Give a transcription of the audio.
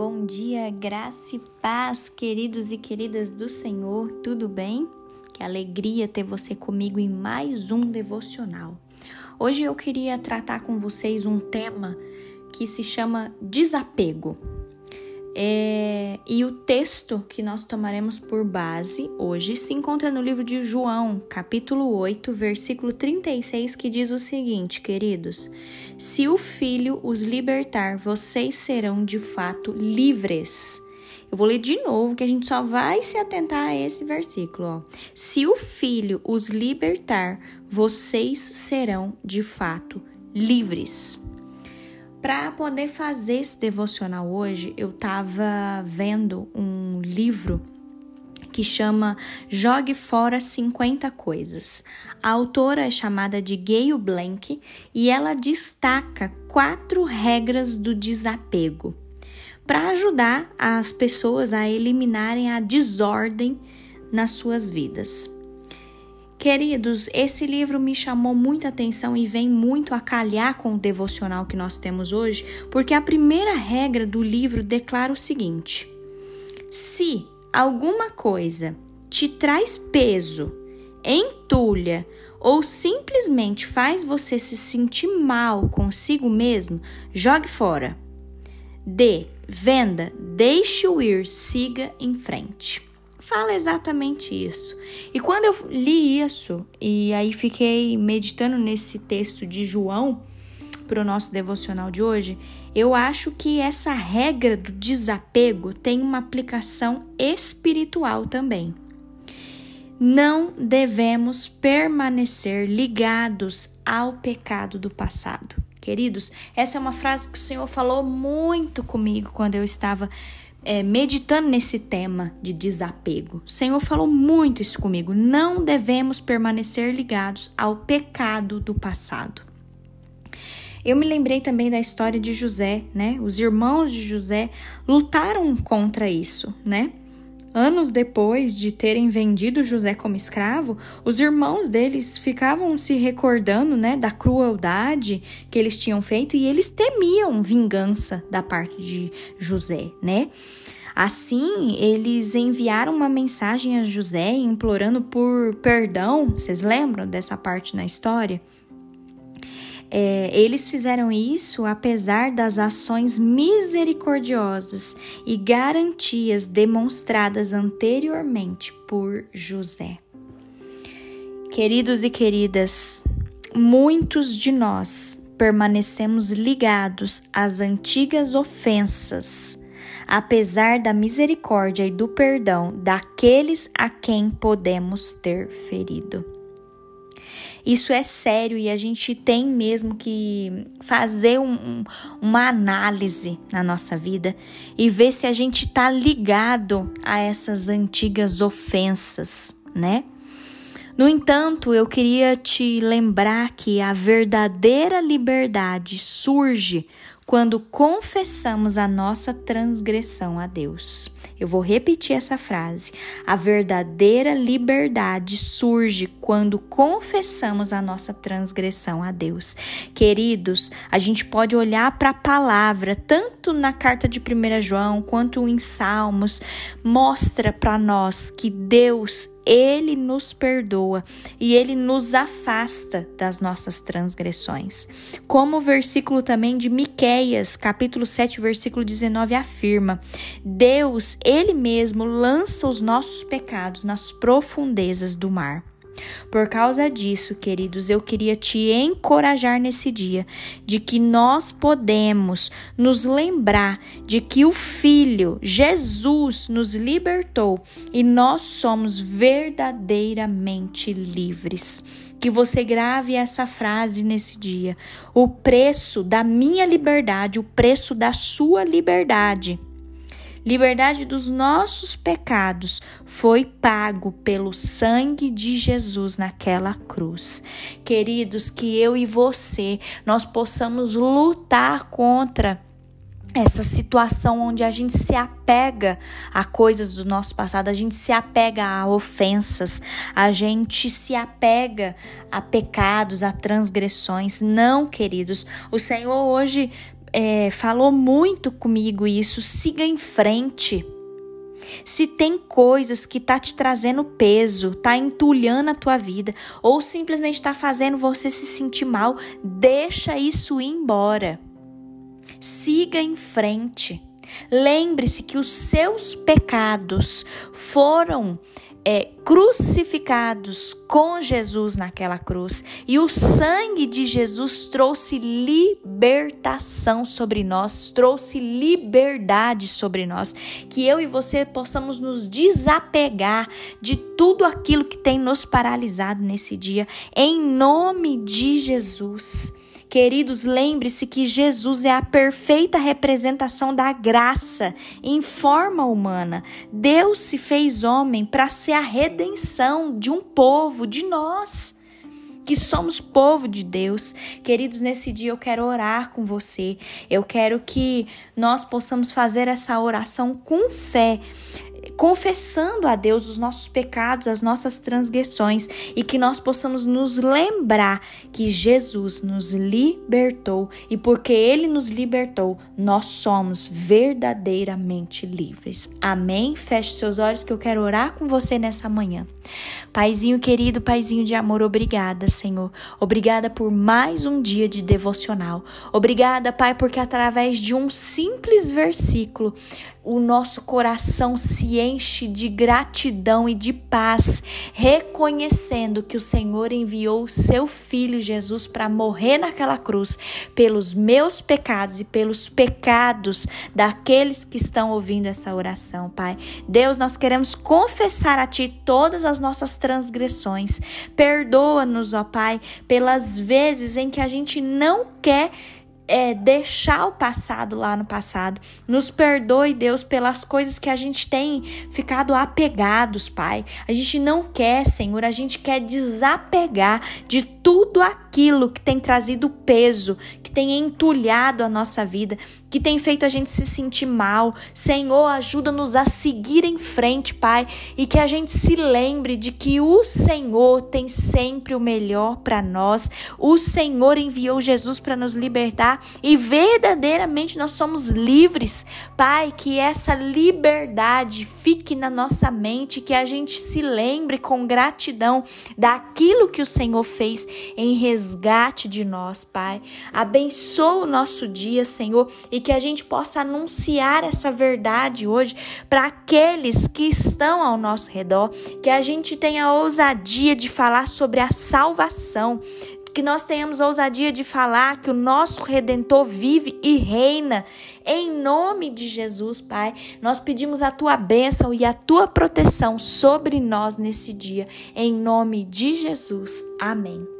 bom dia, graça e paz, queridos e queridas do Senhor, tudo bem? Que alegria ter você comigo em mais um devocional. Hoje eu queria tratar com vocês um tema que se chama desapego. É, e o texto que nós tomaremos por base hoje se encontra no livro de João, capítulo 8, versículo 36, que diz o seguinte, queridos: Se o Filho os libertar, vocês serão de fato livres. Eu vou ler de novo, que a gente só vai se atentar a esse versículo. Ó. Se o Filho os libertar, vocês serão de fato livres. Para poder fazer esse devocional hoje, eu estava vendo um livro que chama Jogue Fora 50 Coisas. A autora é chamada de Gayle Blank e ela destaca quatro regras do desapego para ajudar as pessoas a eliminarem a desordem nas suas vidas. Queridos, esse livro me chamou muita atenção e vem muito a calhar com o devocional que nós temos hoje, porque a primeira regra do livro declara o seguinte: se alguma coisa te traz peso, entulha ou simplesmente faz você se sentir mal consigo mesmo, jogue fora. D. Venda, deixe-o ir, siga em frente fala exatamente isso. E quando eu li isso e aí fiquei meditando nesse texto de João para o nosso devocional de hoje, eu acho que essa regra do desapego tem uma aplicação espiritual também. Não devemos permanecer ligados ao pecado do passado. Queridos, essa é uma frase que o Senhor falou muito comigo quando eu estava é, meditando nesse tema de desapego. O Senhor falou muito isso comigo. Não devemos permanecer ligados ao pecado do passado. Eu me lembrei também da história de José, né? Os irmãos de José lutaram contra isso, né? Anos depois de terem vendido José como escravo, os irmãos deles ficavam se recordando né, da crueldade que eles tinham feito e eles temiam vingança da parte de José, né? Assim, eles enviaram uma mensagem a José implorando por perdão. Vocês lembram dessa parte na história? É, eles fizeram isso apesar das ações misericordiosas e garantias demonstradas anteriormente por José. Queridos e queridas, muitos de nós permanecemos ligados às antigas ofensas, apesar da misericórdia e do perdão daqueles a quem podemos ter ferido. Isso é sério e a gente tem mesmo que fazer um, uma análise na nossa vida e ver se a gente está ligado a essas antigas ofensas, né? No entanto, eu queria te lembrar que a verdadeira liberdade surge quando confessamos a nossa transgressão a Deus. Eu vou repetir essa frase. A verdadeira liberdade surge quando confessamos a nossa transgressão a Deus. Queridos, a gente pode olhar para a palavra, tanto na carta de 1 João quanto em Salmos, mostra para nós que Deus ele nos perdoa e ele nos afasta das nossas transgressões. Como o versículo também de Miqueias, capítulo 7, versículo 19 afirma: Deus, ele mesmo lança os nossos pecados nas profundezas do mar. Por causa disso, queridos, eu queria te encorajar nesse dia de que nós podemos nos lembrar de que o Filho, Jesus, nos libertou e nós somos verdadeiramente livres. Que você grave essa frase nesse dia. O preço da minha liberdade, o preço da sua liberdade liberdade dos nossos pecados foi pago pelo sangue de Jesus naquela cruz. Queridos, que eu e você nós possamos lutar contra essa situação onde a gente se apega a coisas do nosso passado, a gente se apega a ofensas, a gente se apega a pecados, a transgressões. Não, queridos, o Senhor hoje é, falou muito comigo isso. Siga em frente. Se tem coisas que tá te trazendo peso, tá entulhando a tua vida, ou simplesmente está fazendo você se sentir mal, deixa isso ir embora. Siga em frente. Lembre-se que os seus pecados foram é, crucificados com Jesus naquela cruz e o sangue de Jesus trouxe libertação sobre nós, trouxe liberdade sobre nós. Que eu e você possamos nos desapegar de tudo aquilo que tem nos paralisado nesse dia, em nome de Jesus. Queridos, lembre-se que Jesus é a perfeita representação da graça em forma humana. Deus se fez homem para ser a redenção de um povo, de nós que somos povo de Deus. Queridos, nesse dia eu quero orar com você. Eu quero que nós possamos fazer essa oração com fé confessando a Deus os nossos pecados, as nossas transgressões e que nós possamos nos lembrar que Jesus nos libertou e porque ele nos libertou, nós somos verdadeiramente livres. Amém? Feche seus olhos que eu quero orar com você nessa manhã. Paizinho querido, Paizinho de amor, obrigada, Senhor. Obrigada por mais um dia de devocional. Obrigada, Pai, porque através de um simples versículo o nosso coração se enche de gratidão e de paz, reconhecendo que o Senhor enviou o seu filho Jesus para morrer naquela cruz pelos meus pecados e pelos pecados daqueles que estão ouvindo essa oração, Pai. Deus, nós queremos confessar a ti todas as nossas transgressões. Perdoa-nos, ó Pai, pelas vezes em que a gente não quer é, deixar o passado lá no passado. Nos perdoe, Deus, pelas coisas que a gente tem ficado apegados, Pai. A gente não quer, Senhor, a gente quer desapegar de tudo aquilo que tem trazido peso, que tem entulhado a nossa vida, que tem feito a gente se sentir mal. Senhor, ajuda-nos a seguir em frente, Pai, e que a gente se lembre de que o Senhor tem sempre o melhor para nós. O Senhor enviou Jesus para nos libertar e verdadeiramente nós somos livres. Pai, que essa liberdade fique na nossa mente, que a gente se lembre com gratidão daquilo que o Senhor fez em resgate de nós, Pai. Abençoa o nosso dia, Senhor, e que a gente possa anunciar essa verdade hoje para aqueles que estão ao nosso redor, que a gente tenha a ousadia de falar sobre a salvação, que nós tenhamos ousadia de falar que o nosso redentor vive e reina. Em nome de Jesus, Pai, nós pedimos a tua bênção e a tua proteção sobre nós nesse dia. Em nome de Jesus. Amém.